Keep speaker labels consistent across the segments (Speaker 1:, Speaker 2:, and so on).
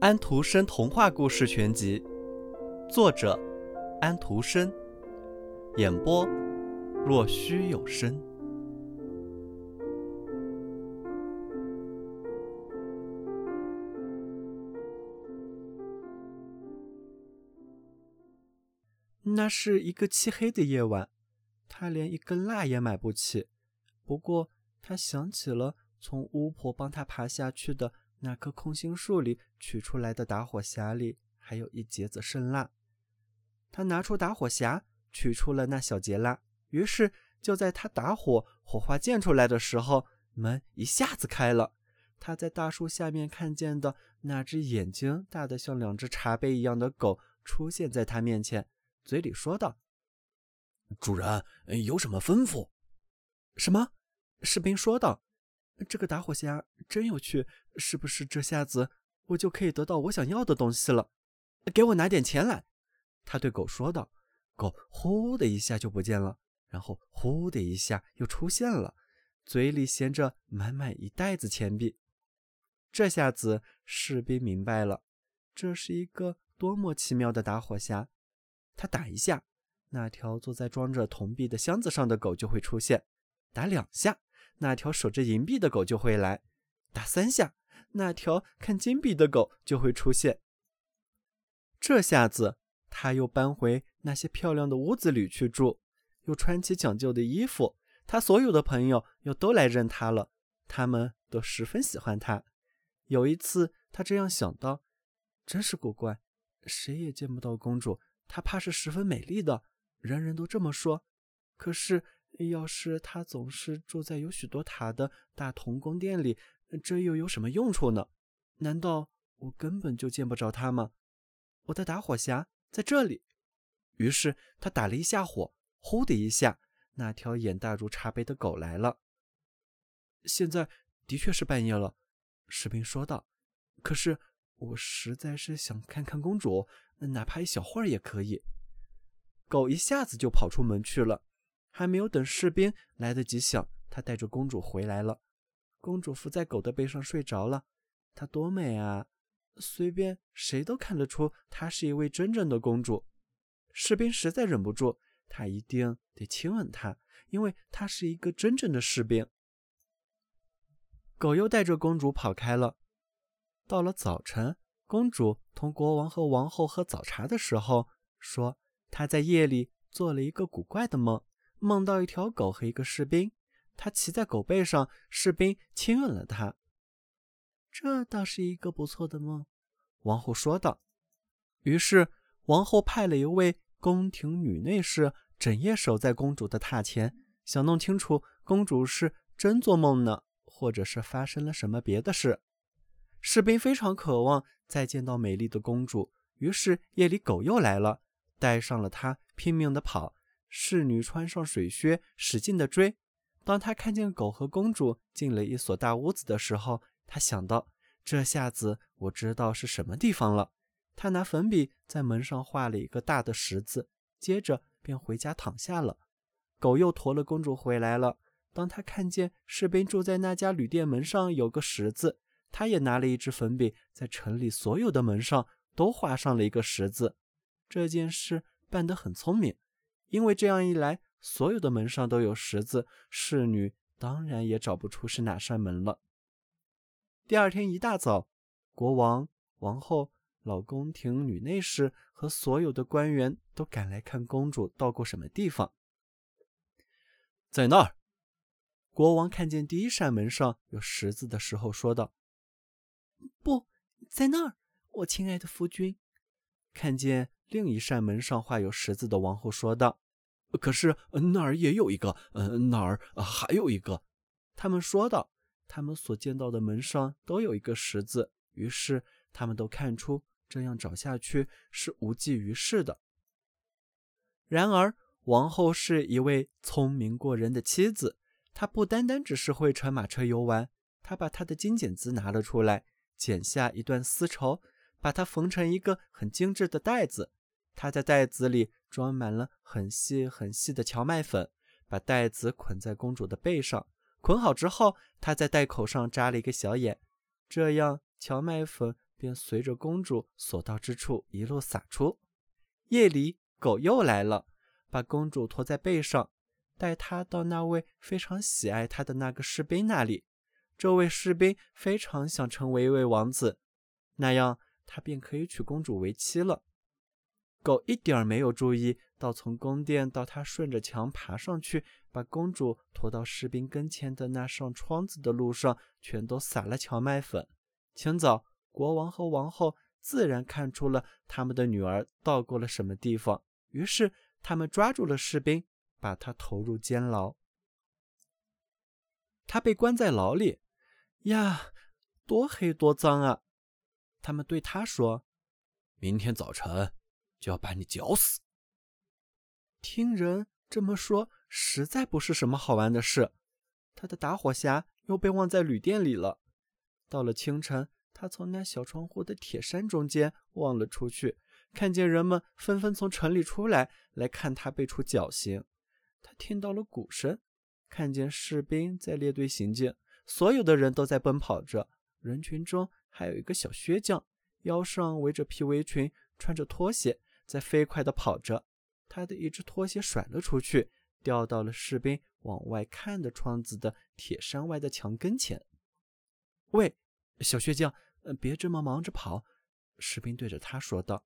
Speaker 1: 安徒生童话故事全集，作者安徒生，演播若虚有声。那是一个漆黑的夜晚，他连一根蜡也买不起。不过，他想起了从巫婆帮他爬下去的。那棵空心树里取出来的打火匣里还有一截子剩蜡，他拿出打火匣，取出了那小截蜡。于是就在他打火，火花溅出来的时候，门一下子开了。他在大树下面看见的那只眼睛大得像两只茶杯一样的狗出现在他面前，嘴里说道：“
Speaker 2: 主人有什么吩咐？”“
Speaker 1: 什么？”士兵说道。这个打火匣真有趣，是不是这下子我就可以得到我想要的东西了？给我拿点钱来！他对狗说道。狗呼的一下就不见了，然后呼的一下又出现了，嘴里衔着满满一袋子钱币。这下子士兵明白了，这是一个多么奇妙的打火匣。他打一下，那条坐在装着铜币的箱子上的狗就会出现；打两下。那条守着银币的狗就会来，打三下，那条看金币的狗就会出现。这下子，他又搬回那些漂亮的屋子里去住，又穿起讲究的衣服。他所有的朋友又都来认他了，他们都十分喜欢他。有一次，他这样想到：真是古怪，谁也见不到公主，她怕是十分美丽的，人人都这么说。可是。要是他总是住在有许多塔的大铜宫殿里，这又有什么用处呢？难道我根本就见不着他吗？我的打火匣在这里。于是他打了一下火，呼的一下，那条眼大如茶杯的狗来了。现在的确是半夜了，士兵说道。可是我实在是想看看公主，哪怕一小会儿也可以。狗一下子就跑出门去了。还没有等士兵来得及想，他带着公主回来了。公主伏在狗的背上睡着了。她多美啊！随便谁都看得出她是一位真正的公主。士兵实在忍不住，他一定得亲吻她，因为她是一个真正的士兵。狗又带着公主跑开了。到了早晨，公主同国王和王后喝早茶的时候，说她在夜里做了一个古怪的梦。梦到一条狗和一个士兵，他骑在狗背上，士兵亲吻了他。这倒是一个不错的梦，王后说道。于是王后派了一位宫廷女内侍，整夜守在公主的榻前，想弄清楚公主是真做梦呢，或者是发生了什么别的事。士兵非常渴望再见到美丽的公主，于是夜里狗又来了，带上了她，拼命地跑。侍女穿上水靴，使劲地追。当她看见狗和公主进了一所大屋子的时候，她想到：这下子我知道是什么地方了。她拿粉笔在门上画了一个大的十字，接着便回家躺下了。狗又驮了公主回来了。当他看见士兵住在那家旅店门上有个十字，他也拿了一支粉笔，在城里所有的门上都画上了一个十字。这件事办得很聪明。因为这样一来，所有的门上都有十字，侍女当然也找不出是哪扇门了。第二天一大早，国王、王后、老宫廷女内侍和所有的官员都赶来看公主到过什么地方。
Speaker 2: 在那儿，
Speaker 1: 国王看见第一扇门上有十字的时候说道：“不在那儿，我亲爱的夫君。”看见。另一扇门上画有十字的王后说道：“
Speaker 2: 可是那儿也有一个，嗯，那儿还有一个。”
Speaker 1: 他们说道：“他们所见到的门上都有一个十字。”于是他们都看出这样找下去是无济于事的。然而，王后是一位聪明过人的妻子，她不单单只是会乘马车游玩，她把她的金剪子拿了出来，剪下一段丝绸，把它缝成一个很精致的袋子。他在袋子里装满了很细很细的荞麦粉，把袋子捆在公主的背上。捆好之后，他在袋口上扎了一个小眼，这样荞麦粉便随着公主所到之处一路洒出。夜里，狗又来了，把公主驮在背上，带她到那位非常喜爱她的那个士兵那里。这位士兵非常想成为一位王子，那样他便可以娶公主为妻了。狗一点儿没有注意到，从宫殿到他顺着墙爬上去，把公主拖到士兵跟前的那扇窗子的路上，全都撒了荞麦粉。清早，国王和王后自然看出了他们的女儿到过了什么地方，于是他们抓住了士兵，把他投入监牢。他被关在牢里，呀，多黑多脏啊！他们对他说：“
Speaker 2: 明天早晨。”就要把你绞死。
Speaker 1: 听人这么说，实在不是什么好玩的事。他的打火匣又被忘在旅店里了。到了清晨，他从那小窗户的铁山中间望了出去，看见人们纷纷从城里出来，来看他被处绞刑。他听到了鼓声，看见士兵在列队行进，所有的人都在奔跑着。人群中还有一个小靴匠，腰上围着皮围裙，穿着拖鞋。在飞快地跑着，他的一只拖鞋甩了出去，掉到了士兵往外看的窗子的铁山外的墙跟前。喂，小薛匠，别这么忙着跑！士兵对着他说道：“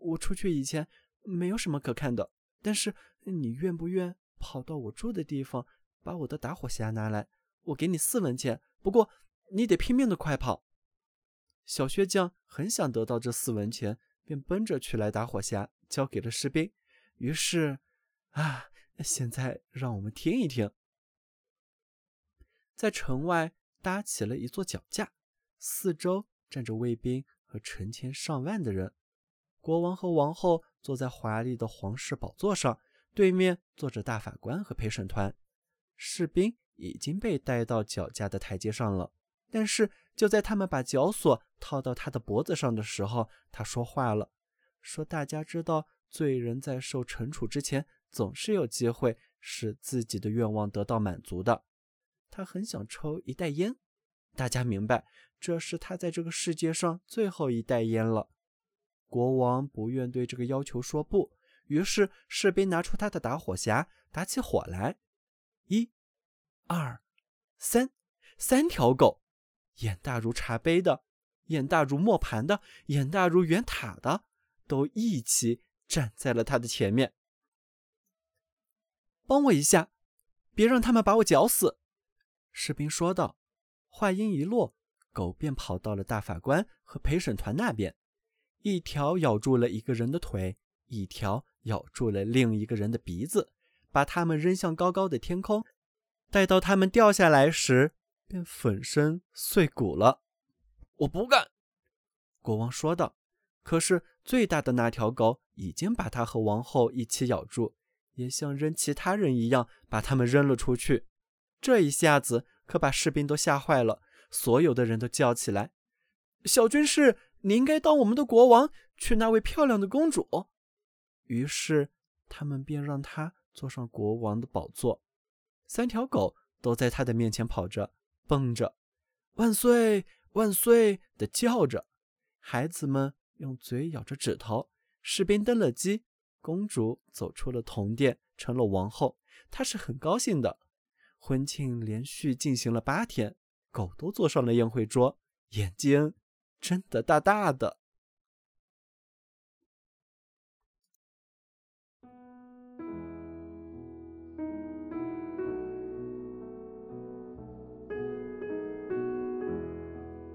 Speaker 1: 我出去以前没有什么可看的，但是你愿不愿跑到我住的地方，把我的打火匣拿来？我给你四文钱，不过你得拼命的快跑。”小薛匠很想得到这四文钱。便奔着去来打火匣，交给了士兵。于是，啊，现在让我们听一听。在城外搭起了一座脚架，四周站着卫兵和成千上万的人。国王和王后坐在华丽的皇室宝座上，对面坐着大法官和陪审团。士兵已经被带到脚架的台阶上了，但是。就在他们把绞索套到他的脖子上的时候，他说话了，说：“大家知道，罪人在受惩处之前，总是有机会使自己的愿望得到满足的。他很想抽一袋烟，大家明白，这是他在这个世界上最后一袋烟了。国王不愿对这个要求说不，于是士兵拿出他的打火匣，打起火来。一、二、三，三条狗。”眼大如茶杯的，眼大如磨盘的，眼大如圆塔的，都一起站在了他的前面。帮我一下，别让他们把我绞死。”士兵说道。话音一落，狗便跑到了大法官和陪审团那边，一条咬住了一个人的腿，一条咬住了另一个人的鼻子，把他们扔向高高的天空。待到他们掉下来时，便粉身碎骨了。
Speaker 2: 我不干，
Speaker 1: 国王说道。可是最大的那条狗已经把他和王后一起咬住，也像扔其他人一样把他们扔了出去。这一下子可把士兵都吓坏了，所有的人都叫起来：“小军士，你应该当我们的国王，娶那位漂亮的公主。”于是他们便让他坐上国王的宝座。三条狗都在他的面前跑着。蹦着，万岁万岁的叫着，孩子们用嘴咬着指头。士兵登了基，公主走出了铜殿，成了王后。她是很高兴的。婚庆连续进行了八天，狗都坐上了宴会桌，眼睛睁得大大的。